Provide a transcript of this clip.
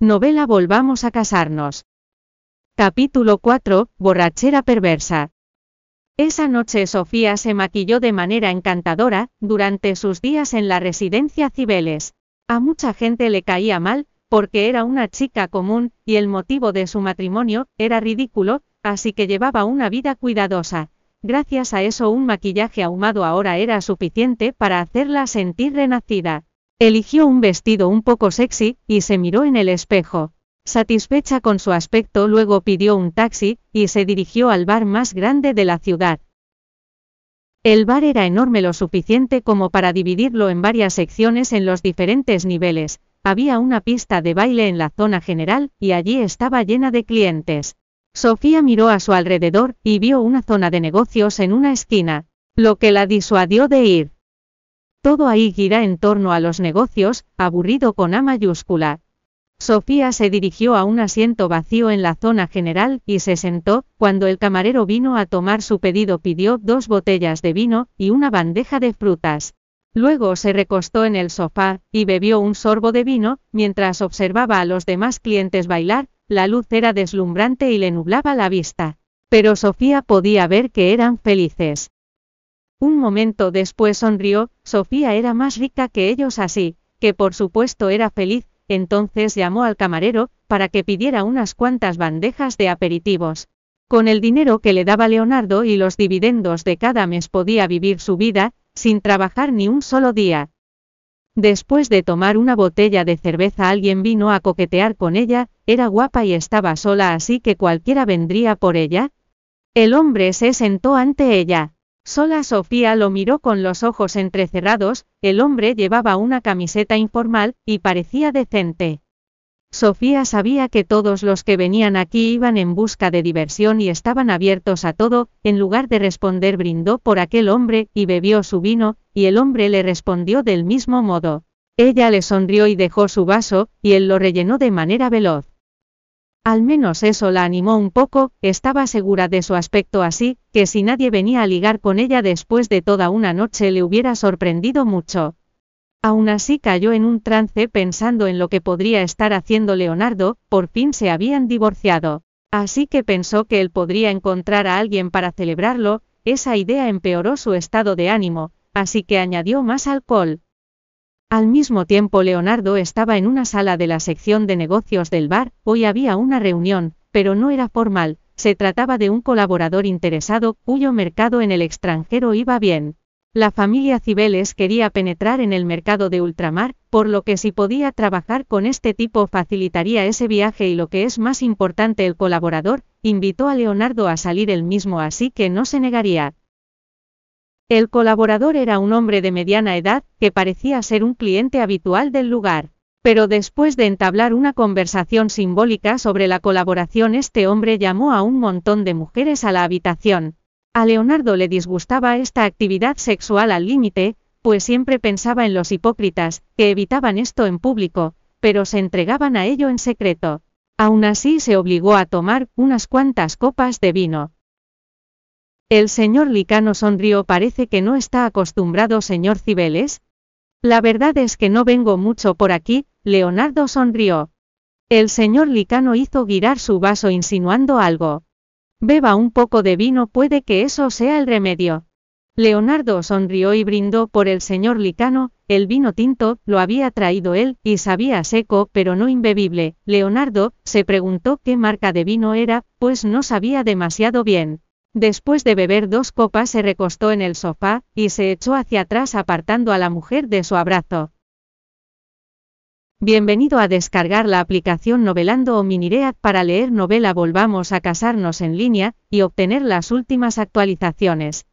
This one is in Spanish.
Novela Volvamos a casarnos. Capítulo 4. Borrachera perversa. Esa noche Sofía se maquilló de manera encantadora, durante sus días en la residencia Cibeles. A mucha gente le caía mal, porque era una chica común, y el motivo de su matrimonio, era ridículo, así que llevaba una vida cuidadosa. Gracias a eso un maquillaje ahumado ahora era suficiente para hacerla sentir renacida. Eligió un vestido un poco sexy, y se miró en el espejo. Satisfecha con su aspecto luego pidió un taxi, y se dirigió al bar más grande de la ciudad. El bar era enorme lo suficiente como para dividirlo en varias secciones en los diferentes niveles. Había una pista de baile en la zona general, y allí estaba llena de clientes. Sofía miró a su alrededor, y vio una zona de negocios en una esquina, lo que la disuadió de ir. Todo ahí gira en torno a los negocios, aburrido con A mayúscula. Sofía se dirigió a un asiento vacío en la zona general y se sentó, cuando el camarero vino a tomar su pedido pidió dos botellas de vino y una bandeja de frutas. Luego se recostó en el sofá y bebió un sorbo de vino, mientras observaba a los demás clientes bailar, la luz era deslumbrante y le nublaba la vista. Pero Sofía podía ver que eran felices. Un momento después sonrió, Sofía era más rica que ellos así, que por supuesto era feliz, entonces llamó al camarero, para que pidiera unas cuantas bandejas de aperitivos. Con el dinero que le daba Leonardo y los dividendos de cada mes podía vivir su vida, sin trabajar ni un solo día. Después de tomar una botella de cerveza alguien vino a coquetear con ella, era guapa y estaba sola así que cualquiera vendría por ella. El hombre se sentó ante ella. Sola Sofía lo miró con los ojos entrecerrados, el hombre llevaba una camiseta informal, y parecía decente. Sofía sabía que todos los que venían aquí iban en busca de diversión y estaban abiertos a todo, en lugar de responder brindó por aquel hombre, y bebió su vino, y el hombre le respondió del mismo modo. Ella le sonrió y dejó su vaso, y él lo rellenó de manera veloz. Al menos eso la animó un poco, estaba segura de su aspecto así, que si nadie venía a ligar con ella después de toda una noche le hubiera sorprendido mucho. Aún así cayó en un trance pensando en lo que podría estar haciendo Leonardo, por fin se habían divorciado. Así que pensó que él podría encontrar a alguien para celebrarlo, esa idea empeoró su estado de ánimo, así que añadió más alcohol. Al mismo tiempo Leonardo estaba en una sala de la sección de negocios del bar, hoy había una reunión, pero no era formal, se trataba de un colaborador interesado, cuyo mercado en el extranjero iba bien. La familia Cibeles quería penetrar en el mercado de ultramar, por lo que si podía trabajar con este tipo facilitaría ese viaje y lo que es más importante el colaborador, invitó a Leonardo a salir él mismo así que no se negaría. El colaborador era un hombre de mediana edad, que parecía ser un cliente habitual del lugar. Pero después de entablar una conversación simbólica sobre la colaboración, este hombre llamó a un montón de mujeres a la habitación. A Leonardo le disgustaba esta actividad sexual al límite, pues siempre pensaba en los hipócritas, que evitaban esto en público, pero se entregaban a ello en secreto. Aún así se obligó a tomar unas cuantas copas de vino. El señor Licano sonrió. Parece que no está acostumbrado, señor Cibeles. La verdad es que no vengo mucho por aquí, Leonardo sonrió. El señor Licano hizo girar su vaso insinuando algo. Beba un poco de vino, puede que eso sea el remedio. Leonardo sonrió y brindó por el señor Licano, el vino tinto, lo había traído él, y sabía seco, pero no imbebible. Leonardo, se preguntó qué marca de vino era, pues no sabía demasiado bien. Después de beber dos copas se recostó en el sofá, y se echó hacia atrás apartando a la mujer de su abrazo. Bienvenido a descargar la aplicación Novelando o Miniread para leer novela Volvamos a casarnos en línea, y obtener las últimas actualizaciones.